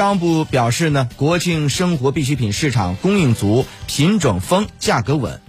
商务部表示呢，国庆生活必需品市场供应足，品种丰，价格稳。